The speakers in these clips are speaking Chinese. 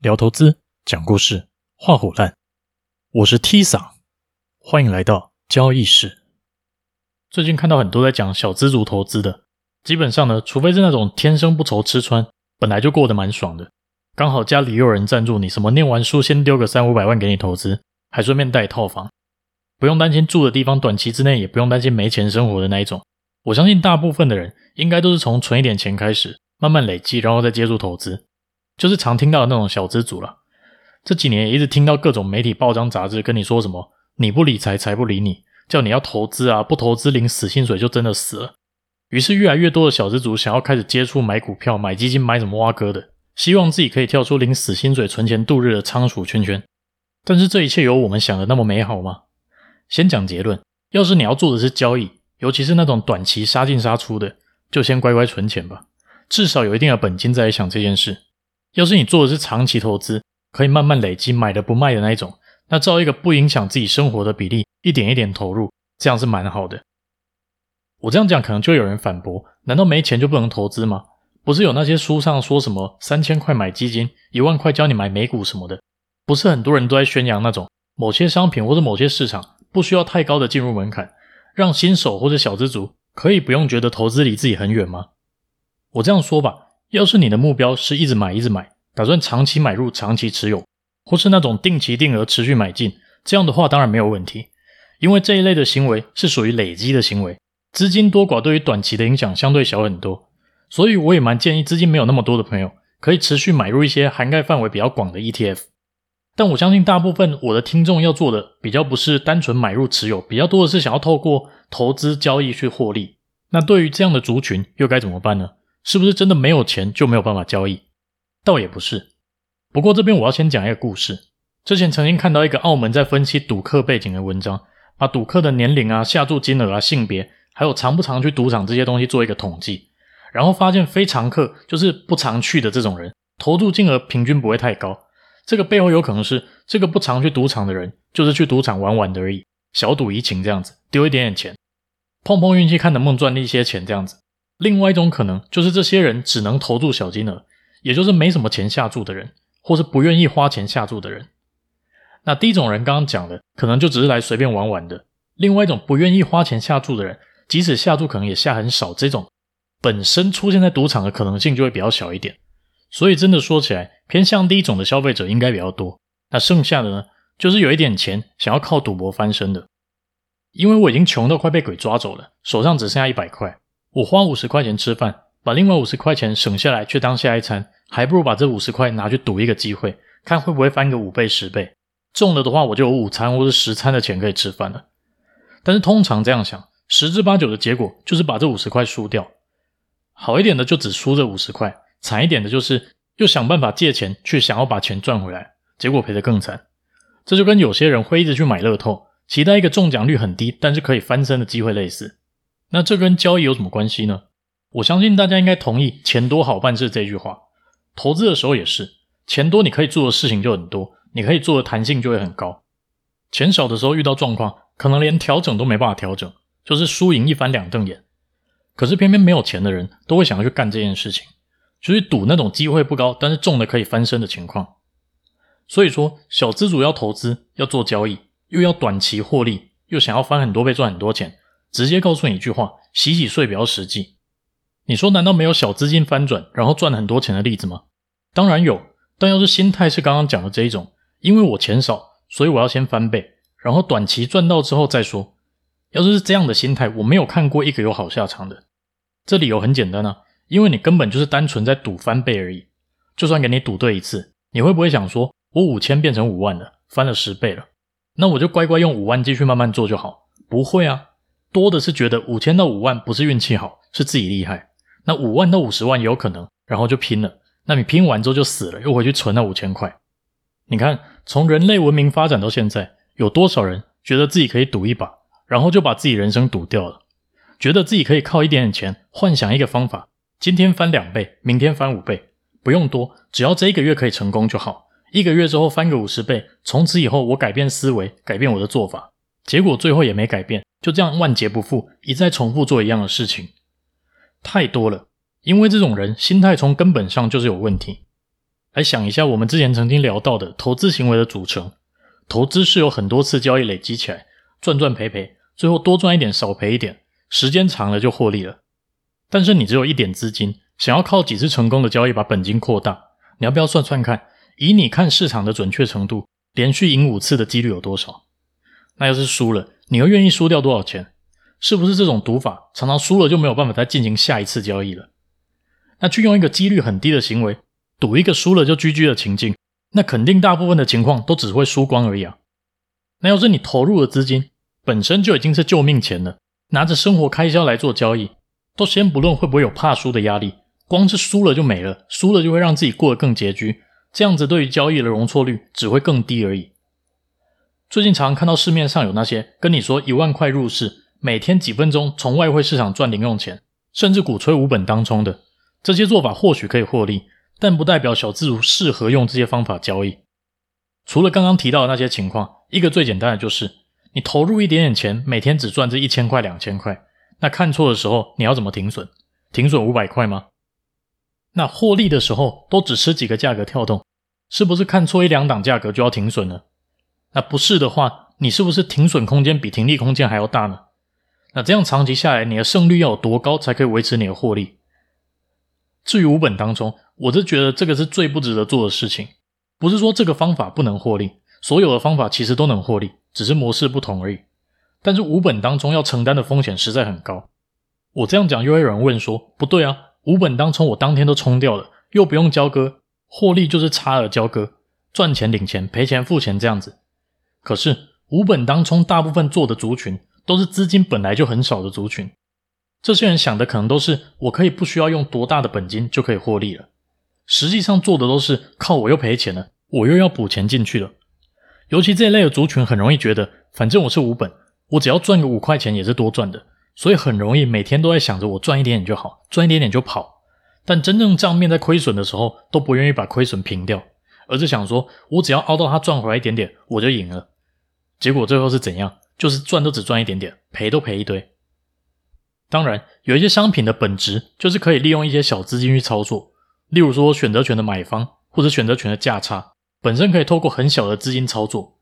聊投资，讲故事，画虎烂。我是 T 桑，欢迎来到交易室。最近看到很多在讲小资族投资的，基本上呢，除非是那种天生不愁吃穿，本来就过得蛮爽的，刚好家里又有人赞助你，什么念完书先丢个三五百万给你投资，还顺便带套房，不用担心住的地方短期之内也不用担心没钱生活的那一种。我相信大部分的人应该都是从存一点钱开始，慢慢累积，然后再接触投资。就是常听到的那种小资族了。这几年一直听到各种媒体、报章、杂志跟你说什么“你不理财，财不理你”，叫你要投资啊，不投资领死薪水就真的死了。于是越来越多的小资族想要开始接触买股票、买基金、买什么挖哥的，希望自己可以跳出领死薪水、存钱度日的仓鼠圈圈。但是这一切有我们想的那么美好吗？先讲结论：要是你要做的是交易，尤其是那种短期杀进杀出的，就先乖乖存钱吧，至少有一定的本金再来想这件事。要是你做的是长期投资，可以慢慢累积，买的不卖的那一种，那照一个不影响自己生活的比例，一点一点投入，这样是蛮好的。我这样讲可能就有人反驳：难道没钱就不能投资吗？不是有那些书上说什么三千块买基金，一万块教你买美股什么的？不是很多人都在宣扬那种某些商品或者某些市场不需要太高的进入门槛，让新手或者小资族可以不用觉得投资离自己很远吗？我这样说吧。要是你的目标是一直买一直买，打算长期买入、长期持有，或是那种定期定额持续买进，这样的话当然没有问题，因为这一类的行为是属于累积的行为，资金多寡对于短期的影响相对小很多，所以我也蛮建议资金没有那么多的朋友可以持续买入一些涵盖范围比较广的 ETF。但我相信大部分我的听众要做的比较不是单纯买入持有，比较多的是想要透过投资交易去获利。那对于这样的族群又该怎么办呢？是不是真的没有钱就没有办法交易？倒也不是。不过这边我要先讲一个故事。之前曾经看到一个澳门在分析赌客背景的文章，把赌客的年龄啊、下注金额啊、性别，还有常不常去赌场这些东西做一个统计，然后发现非常客就是不常去的这种人，投注金额平均不会太高。这个背后有可能是这个不常去赌场的人，就是去赌场玩玩的而已，小赌怡情这样子，丢一点点钱，碰碰运气，看能不能赚一些钱这样子。另外一种可能就是这些人只能投注小金额，也就是没什么钱下注的人，或是不愿意花钱下注的人。那第一种人刚刚讲的，可能就只是来随便玩玩的。另外一种不愿意花钱下注的人，即使下注可能也下很少，这种本身出现在赌场的可能性就会比较小一点。所以真的说起来，偏向第一种的消费者应该比较多。那剩下的呢，就是有一点钱想要靠赌博翻身的。因为我已经穷到快被鬼抓走了，手上只剩下一百块。我花五十块钱吃饭，把另外五十块钱省下来去当下一餐，还不如把这五十块拿去赌一个机会，看会不会翻个五倍十倍。中了的话，我就有午餐或者十餐的钱可以吃饭了。但是通常这样想，十之八九的结果就是把这五十块输掉。好一点的就只输这五十块，惨一点的就是又想办法借钱去想要把钱赚回来，结果赔得更惨。这就跟有些人会一直去买乐透，期待一个中奖率很低但是可以翻身的机会类似。那这跟交易有什么关系呢？我相信大家应该同意“钱多好办事”这句话。投资的时候也是，钱多你可以做的事情就很多，你可以做的弹性就会很高。钱少的时候遇到状况，可能连调整都没办法调整，就是输赢一翻两瞪眼。可是偏偏没有钱的人都会想要去干这件事情，就是赌那种机会不高，但是中了可以翻身的情况。所以说，小资主要投资，要做交易，又要短期获利，又想要翻很多倍赚很多钱。直接告诉你一句话：洗洗睡比较实际。你说难道没有小资金翻转然后赚很多钱的例子吗？当然有，但要是心态是刚刚讲的这一种，因为我钱少，所以我要先翻倍，然后短期赚到之后再说。要是是这样的心态，我没有看过一个有好下场的。这理由很简单啊，因为你根本就是单纯在赌翻倍而已。就算给你赌对一次，你会不会想说，我五千变成五万了，翻了十倍了，那我就乖乖用五万继续慢慢做就好？不会啊。多的是觉得五千到五万不是运气好，是自己厉害。那五万到五十万也有可能，然后就拼了。那你拼完之后就死了，又回去存那五千块。你看，从人类文明发展到现在，有多少人觉得自己可以赌一把，然后就把自己人生赌掉了？觉得自己可以靠一点点钱，幻想一个方法，今天翻两倍，明天翻五倍，不用多，只要这一个月可以成功就好。一个月之后翻个五十倍，从此以后我改变思维，改变我的做法。结果最后也没改变，就这样万劫不复，一再重复做一样的事情，太多了。因为这种人心态从根本上就是有问题。来想一下我们之前曾经聊到的投资行为的组成。投资是有很多次交易累积起来，赚赚赔赔，最后多赚一点少赔一点，时间长了就获利了。但是你只有一点资金，想要靠几次成功的交易把本金扩大，你要不要算算看？以你看市场的准确程度，连续赢五次的几率有多少？那要是输了，你又愿意输掉多少钱？是不是这种赌法常常输了就没有办法再进行下一次交易了？那去用一个几率很低的行为赌一个输了就 GG 的情境，那肯定大部分的情况都只会输光而已啊。那要是你投入的资金本身就已经是救命钱了，拿着生活开销来做交易，都先不论会不会有怕输的压力，光是输了就没了，输了就会让自己过得更拮据，这样子对于交易的容错率只会更低而已。最近常看到市面上有那些跟你说一万块入市，每天几分钟从外汇市场赚零用钱，甚至鼓吹无本当冲的这些做法，或许可以获利，但不代表小资族适合用这些方法交易。除了刚刚提到的那些情况，一个最简单的就是你投入一点点钱，每天只赚这一千块、两千块，那看错的时候你要怎么停损？停损五百块吗？那获利的时候都只吃几个价格跳动，是不是看错一两档价格就要停损呢？那不是的话，你是不是停损空间比停利空间还要大呢？那这样长期下来，你的胜率要有多高才可以维持你的获利？至于无本当中，我是觉得这个是最不值得做的事情。不是说这个方法不能获利，所有的方法其实都能获利，只是模式不同而已。但是无本当中要承担的风险实在很高。我这样讲，又会有人问说：不对啊，无本当中我当天都冲掉了，又不用交割，获利就是差额交割，赚钱领钱，赔钱付钱这样子。可是无本当冲大部分做的族群，都是资金本来就很少的族群，这些人想的可能都是我可以不需要用多大的本金就可以获利了，实际上做的都是靠我又赔钱了，我又要补钱进去了。尤其这一类的族群很容易觉得，反正我是无本，我只要赚个五块钱也是多赚的，所以很容易每天都在想着我赚一点点就好，赚一点点就跑。但真正账面在亏损的时候，都不愿意把亏损平掉，而是想说我只要熬到它赚回来一点点，我就赢了。结果最后是怎样？就是赚都只赚一点点，赔都赔一堆。当然，有一些商品的本质就是可以利用一些小资金去操作，例如说选择权的买方或者选择权的价差，本身可以透过很小的资金操作。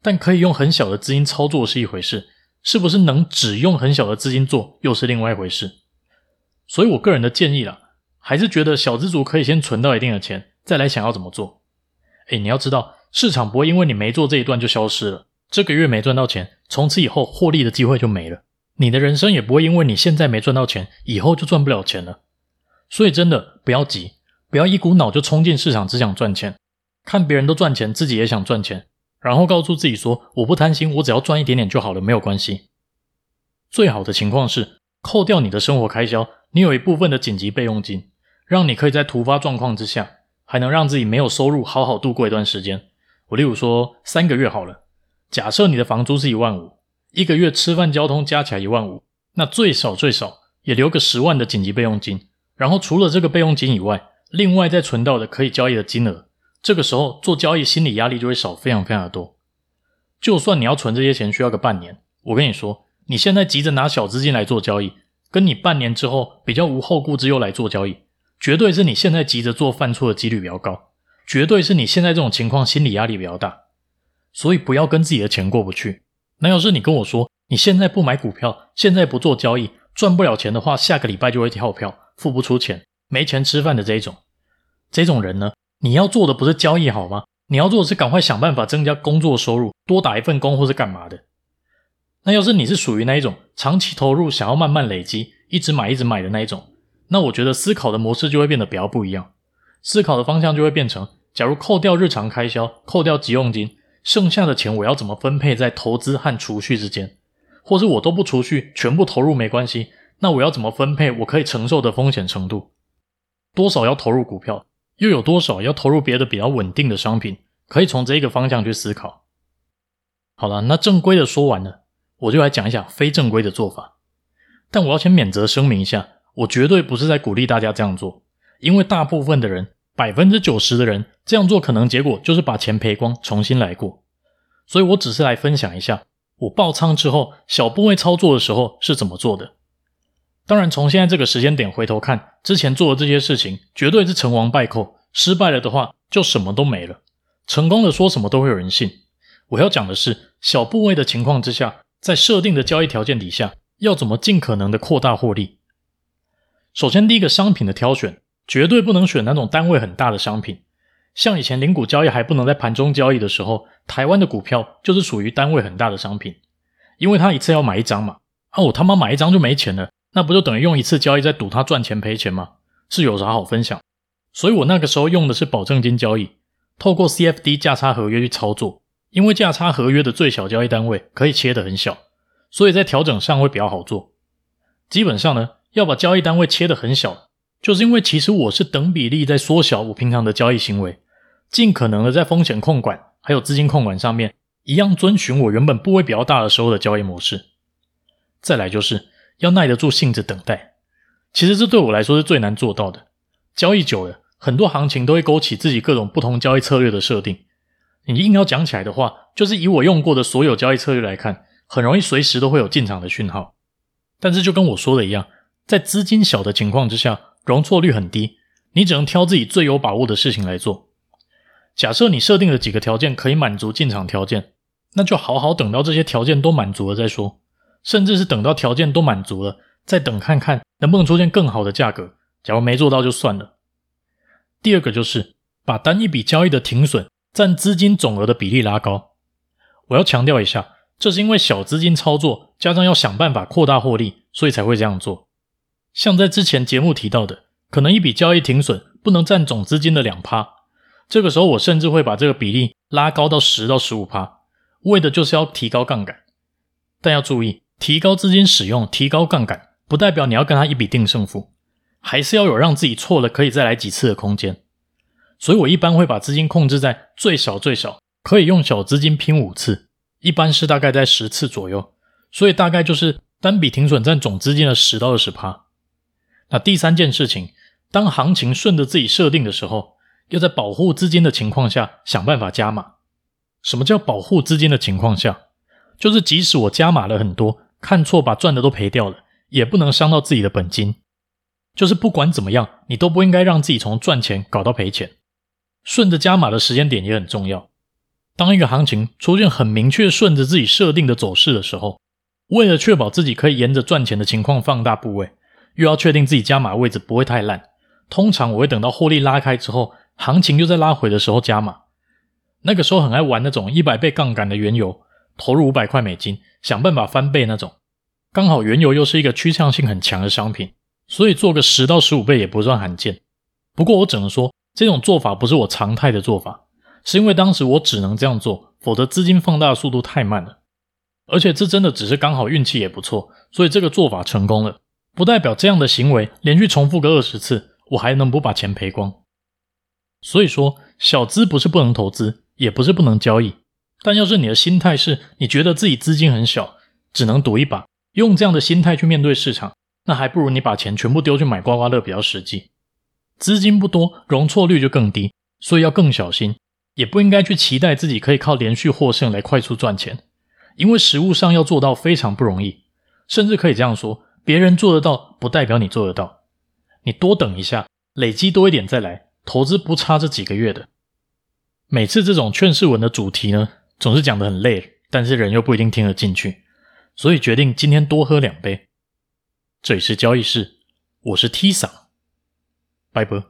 但可以用很小的资金操作是一回事，是不是能只用很小的资金做又是另外一回事。所以我个人的建议啦，还是觉得小资族可以先存到一定的钱，再来想要怎么做。诶，你要知道，市场不会因为你没做这一段就消失了。这个月没赚到钱，从此以后获利的机会就没了。你的人生也不会因为你现在没赚到钱，以后就赚不了钱了。所以真的不要急，不要一股脑就冲进市场只想赚钱，看别人都赚钱，自己也想赚钱，然后告诉自己说我不贪心，我只要赚一点点就好了，没有关系。最好的情况是扣掉你的生活开销，你有一部分的紧急备用金，让你可以在突发状况之下，还能让自己没有收入好好度过一段时间。我例如说三个月好了。假设你的房租是一万五，一个月吃饭交通加起来一万五，那最少最少也留个十万的紧急备用金。然后除了这个备用金以外，另外再存到的可以交易的金额，这个时候做交易心理压力就会少非常非常的多。就算你要存这些钱需要个半年，我跟你说，你现在急着拿小资金来做交易，跟你半年之后比较无后顾之忧来做交易，绝对是你现在急着做犯错的几率比较高，绝对是你现在这种情况心理压力比较大。所以不要跟自己的钱过不去。那要是你跟我说，你现在不买股票，现在不做交易，赚不了钱的话，下个礼拜就会跳票，付不出钱，没钱吃饭的这一种，这种人呢，你要做的不是交易好吗？你要做的是赶快想办法增加工作收入，多打一份工或是干嘛的。那要是你是属于那一种长期投入，想要慢慢累积，一直买一直买的那一种，那我觉得思考的模式就会变得比较不一样，思考的方向就会变成，假如扣掉日常开销，扣掉急用金。剩下的钱我要怎么分配在投资和储蓄之间？或是我都不储蓄，全部投入没关系？那我要怎么分配我可以承受的风险程度？多少要投入股票，又有多少要投入别的比较稳定的商品？可以从这个方向去思考。好了，那正规的说完了，我就来讲一讲非正规的做法。但我要先免责声明一下，我绝对不是在鼓励大家这样做，因为大部分的人。百分之九十的人这样做，可能结果就是把钱赔光，重新来过。所以我只是来分享一下，我爆仓之后小部位操作的时候是怎么做的。当然，从现在这个时间点回头看，之前做的这些事情绝对是成王败寇，失败了的话就什么都没了。成功的说什么都会有人信。我要讲的是，小部位的情况之下，在设定的交易条件底下，要怎么尽可能的扩大获利。首先，第一个商品的挑选，绝对不能选那种单位很大的商品。像以前零股交易还不能在盘中交易的时候，台湾的股票就是属于单位很大的商品，因为他一次要买一张嘛。啊，我他妈买一张就没钱了，那不就等于用一次交易在赌他赚钱赔钱吗？是有啥好分享？所以我那个时候用的是保证金交易。透过 CFD 价差合约去操作，因为价差合约的最小交易单位可以切得很小，所以在调整上会比较好做。基本上呢，要把交易单位切得很小，就是因为其实我是等比例在缩小我平常的交易行为，尽可能的在风险控管还有资金控管上面，一样遵循我原本部位比较大的时候的交易模式。再来就是要耐得住性子等待，其实这对我来说是最难做到的。交易久了。很多行情都会勾起自己各种不同交易策略的设定。你硬要讲起来的话，就是以我用过的所有交易策略来看，很容易随时都会有进场的讯号。但是就跟我说的一样，在资金小的情况之下，容错率很低，你只能挑自己最有把握的事情来做。假设你设定了几个条件可以满足进场条件，那就好好等到这些条件都满足了再说，甚至是等到条件都满足了，再等看看能不能出现更好的价格。假如没做到就算了。第二个就是把单一笔交易的停损占资金总额的比例拉高。我要强调一下，这是因为小资金操作，加上要想办法扩大获利，所以才会这样做。像在之前节目提到的，可能一笔交易停损不能占总资金的两趴，这个时候我甚至会把这个比例拉高到十到十五趴，为的就是要提高杠杆。但要注意，提高资金使用、提高杠杆，不代表你要跟他一笔定胜负。还是要有让自己错了可以再来几次的空间，所以我一般会把资金控制在最少最少可以用小资金拼五次，一般是大概在十次左右，所以大概就是单笔停损占总资金的十到二十趴。那第三件事情，当行情顺着自己设定的时候，要在保护资金的情况下想办法加码。什么叫保护资金的情况下？就是即使我加码了很多，看错把赚的都赔掉了，也不能伤到自己的本金。就是不管怎么样，你都不应该让自己从赚钱搞到赔钱。顺着加码的时间点也很重要。当一个行情出现很明确顺着自己设定的走势的时候，为了确保自己可以沿着赚钱的情况放大部位，又要确定自己加码位置不会太烂，通常我会等到获利拉开之后，行情又在拉回的时候加码。那个时候很爱玩那种一百倍杠杆的原油，投入五百块美金，想办法翻倍那种。刚好原油又是一个趋向性很强的商品。所以做个十到十五倍也不算罕见，不过我只能说这种做法不是我常态的做法，是因为当时我只能这样做，否则资金放大的速度太慢了。而且这真的只是刚好运气也不错，所以这个做法成功了，不代表这样的行为连续重复个二十次，我还能不把钱赔光。所以说，小资不是不能投资，也不是不能交易，但要是你的心态是你觉得自己资金很小，只能赌一把，用这样的心态去面对市场。那还不如你把钱全部丢去买刮刮乐比较实际。资金不多，容错率就更低，所以要更小心，也不应该去期待自己可以靠连续获胜来快速赚钱，因为实务上要做到非常不容易。甚至可以这样说，别人做得到，不代表你做得到。你多等一下，累积多一点再来，投资不差这几个月的。每次这种劝世文的主题呢，总是讲得很累，但是人又不一定听得进去，所以决定今天多喝两杯。这里是交易室，我是 T 桑，拜拜。